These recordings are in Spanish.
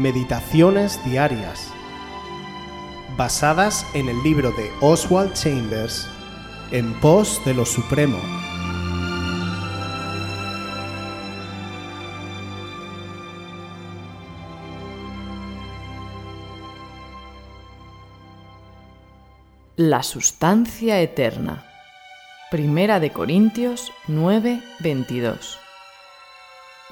Meditaciones Diarias, basadas en el libro de Oswald Chambers, En pos de lo Supremo. La sustancia eterna. Primera de Corintios 9, 22.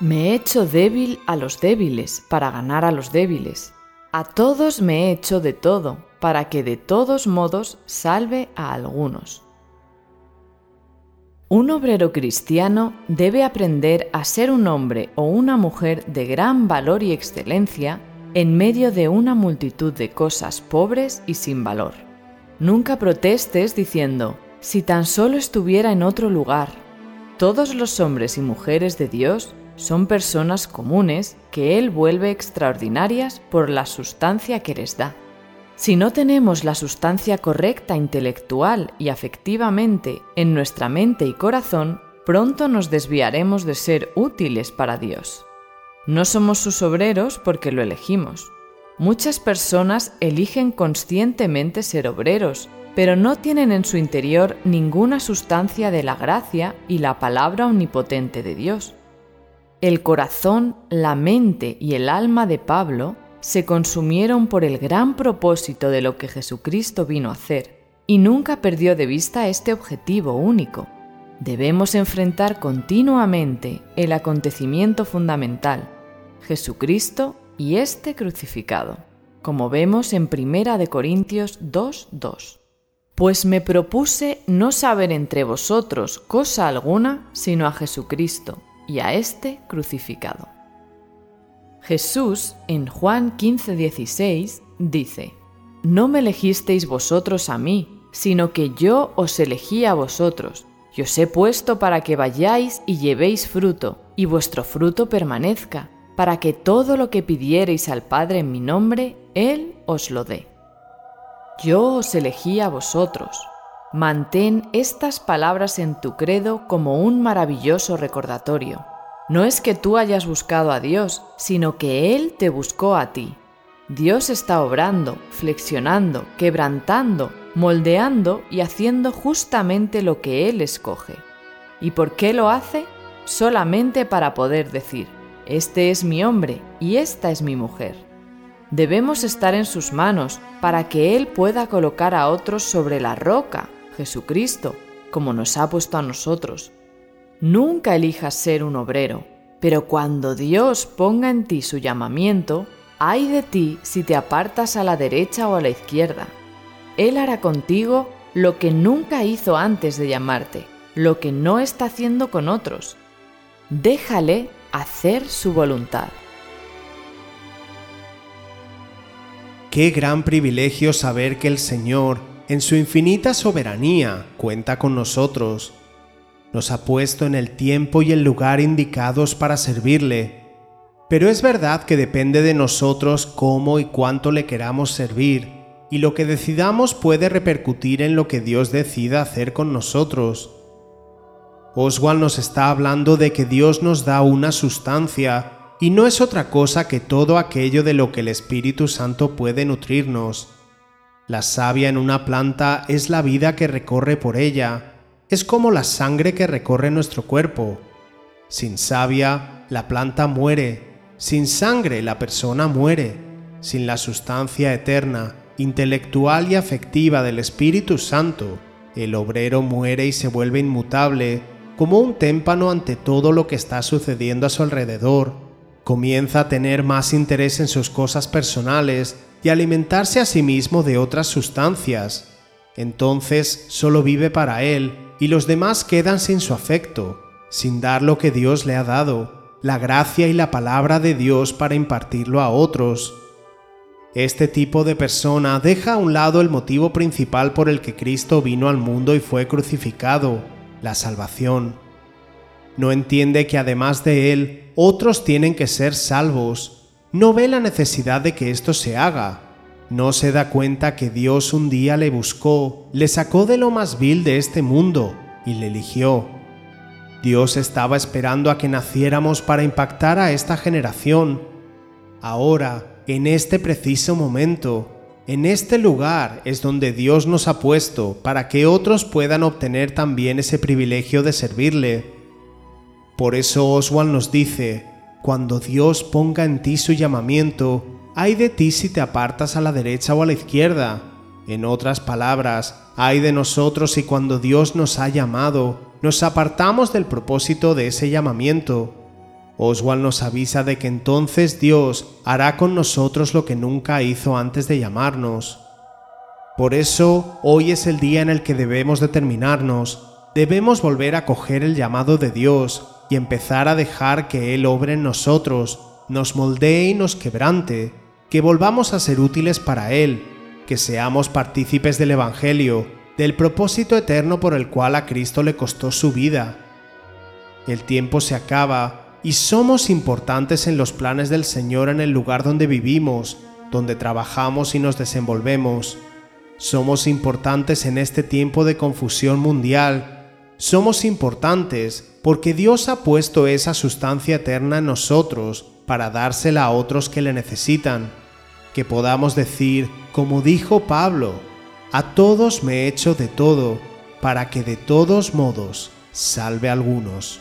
Me he hecho débil a los débiles para ganar a los débiles. A todos me he hecho de todo para que de todos modos salve a algunos. Un obrero cristiano debe aprender a ser un hombre o una mujer de gran valor y excelencia en medio de una multitud de cosas pobres y sin valor. Nunca protestes diciendo, si tan solo estuviera en otro lugar. Todos los hombres y mujeres de Dios son personas comunes que Él vuelve extraordinarias por la sustancia que les da. Si no tenemos la sustancia correcta intelectual y afectivamente en nuestra mente y corazón, pronto nos desviaremos de ser útiles para Dios. No somos sus obreros porque lo elegimos. Muchas personas eligen conscientemente ser obreros, pero no tienen en su interior ninguna sustancia de la gracia y la palabra omnipotente de Dios. El corazón, la mente y el alma de Pablo se consumieron por el gran propósito de lo que Jesucristo vino a hacer, y nunca perdió de vista este objetivo único. Debemos enfrentar continuamente el acontecimiento fundamental, Jesucristo y este crucificado, como vemos en Primera de Corintios 2:2. Pues me propuse no saber entre vosotros cosa alguna sino a Jesucristo y a este crucificado. Jesús, en Juan 15:16, dice, No me elegisteis vosotros a mí, sino que yo os elegí a vosotros, y os he puesto para que vayáis y llevéis fruto, y vuestro fruto permanezca, para que todo lo que pidiereis al Padre en mi nombre, Él os lo dé. Yo os elegí a vosotros, Mantén estas palabras en tu credo como un maravilloso recordatorio. No es que tú hayas buscado a Dios, sino que Él te buscó a ti. Dios está obrando, flexionando, quebrantando, moldeando y haciendo justamente lo que Él escoge. ¿Y por qué lo hace? Solamente para poder decir, este es mi hombre y esta es mi mujer. Debemos estar en sus manos para que Él pueda colocar a otros sobre la roca Jesucristo, como nos ha puesto a nosotros. Nunca elijas ser un obrero, pero cuando Dios ponga en ti su llamamiento, ay de ti si te apartas a la derecha o a la izquierda. Él hará contigo lo que nunca hizo antes de llamarte, lo que no está haciendo con otros. Déjale hacer su voluntad. Qué gran privilegio saber que el Señor en su infinita soberanía cuenta con nosotros. Nos ha puesto en el tiempo y el lugar indicados para servirle. Pero es verdad que depende de nosotros cómo y cuánto le queramos servir, y lo que decidamos puede repercutir en lo que Dios decida hacer con nosotros. Oswald nos está hablando de que Dios nos da una sustancia, y no es otra cosa que todo aquello de lo que el Espíritu Santo puede nutrirnos. La savia en una planta es la vida que recorre por ella, es como la sangre que recorre nuestro cuerpo. Sin savia, la planta muere, sin sangre, la persona muere, sin la sustancia eterna, intelectual y afectiva del Espíritu Santo, el obrero muere y se vuelve inmutable, como un témpano ante todo lo que está sucediendo a su alrededor. Comienza a tener más interés en sus cosas personales y alimentarse a sí mismo de otras sustancias. Entonces solo vive para él y los demás quedan sin su afecto, sin dar lo que Dios le ha dado, la gracia y la palabra de Dios para impartirlo a otros. Este tipo de persona deja a un lado el motivo principal por el que Cristo vino al mundo y fue crucificado, la salvación. No entiende que además de Él, otros tienen que ser salvos no ve la necesidad de que esto se haga. No se da cuenta que Dios un día le buscó, le sacó de lo más vil de este mundo y le eligió. Dios estaba esperando a que naciéramos para impactar a esta generación. Ahora, en este preciso momento. En este lugar es donde Dios nos ha puesto para que otros puedan obtener también ese privilegio de servirle. Por eso Oswald nos dice, cuando Dios ponga en ti su llamamiento, hay de ti si te apartas a la derecha o a la izquierda. En otras palabras, hay de nosotros si cuando Dios nos ha llamado, nos apartamos del propósito de ese llamamiento. Oswald nos avisa de que entonces Dios hará con nosotros lo que nunca hizo antes de llamarnos. Por eso, hoy es el día en el que debemos determinarnos, debemos volver a coger el llamado de Dios y empezar a dejar que Él obre en nosotros, nos moldee y nos quebrante, que volvamos a ser útiles para Él, que seamos partícipes del Evangelio, del propósito eterno por el cual a Cristo le costó su vida. El tiempo se acaba y somos importantes en los planes del Señor en el lugar donde vivimos, donde trabajamos y nos desenvolvemos. Somos importantes en este tiempo de confusión mundial. Somos importantes porque Dios ha puesto esa sustancia eterna en nosotros para dársela a otros que le necesitan. Que podamos decir, como dijo Pablo, a todos me he hecho de todo, para que de todos modos salve a algunos.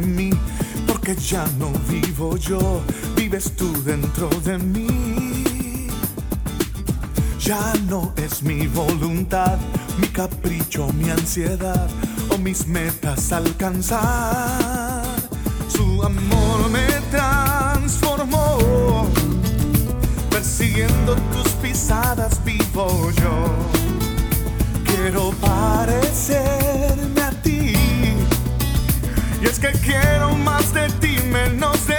de mí, porque ya no vivo yo, vives tú dentro de mí. Ya no es mi voluntad, mi capricho, mi ansiedad o mis metas alcanzar. Su amor me transformó, persiguiendo tus pisadas vivo yo. Quiero parecerme es que quiero más de ti, menos de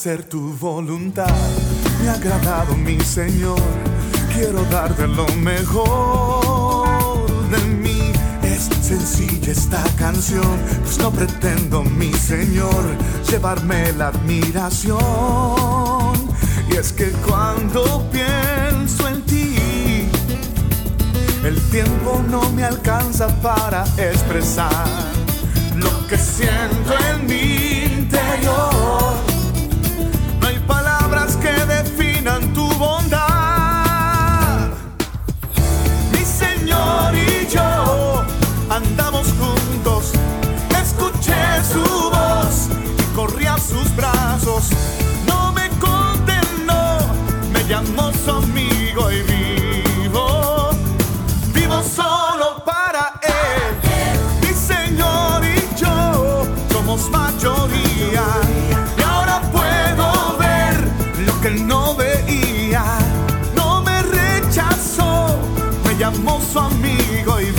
hacer tu voluntad me ha agradado, mi Señor. Quiero darte lo mejor de mí. Es sencilla esta canción, pues no pretendo, mi Señor, llevarme la admiración. Y es que cuando pienso en ti, el tiempo no me alcanza para expresar lo que siento en mi somos mayoría. Y ahora puedo ver lo que él no veía. No me rechazó, me llamó su amigo y